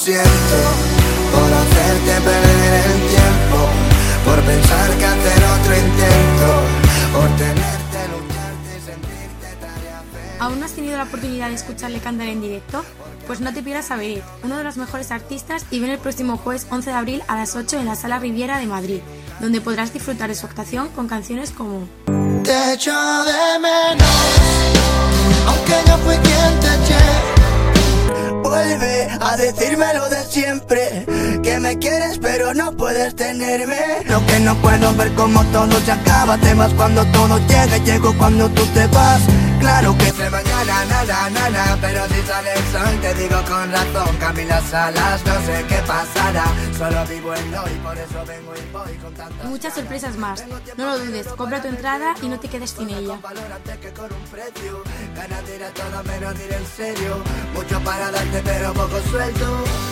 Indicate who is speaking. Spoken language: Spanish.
Speaker 1: Siento por hacerte perder el tiempo, por pensar que hacer otro intento, por tenerte, lucharte y sentirte tarea
Speaker 2: ¿Aún no has tenido la oportunidad de escucharle cantar en directo? Pues no te pierdas a Beret, uno de los mejores artistas, y ven el próximo jueves 11 de abril a las 8 en la Sala Riviera de Madrid, donde podrás disfrutar de su actuación con canciones como
Speaker 1: Te echo de menos, aunque no fui a decirme lo de siempre me quieres pero no puedes tenerme. Lo que no puedo ver como todo se acaba Te vas cuando todo llega y llego cuando tú te vas. Claro que se mañana, nada, nada Pero si sale el sol te digo con razón Camila Salas, no sé qué pasará Solo vivo en hoy, por eso vengo y voy con tanta
Speaker 2: muchas sorpresas más. No lo dudes, compra tu entrada y no te quedes sin ella.
Speaker 1: Ganas de ir a todo menos de ir en serio. Mucho para darte pero poco sueldo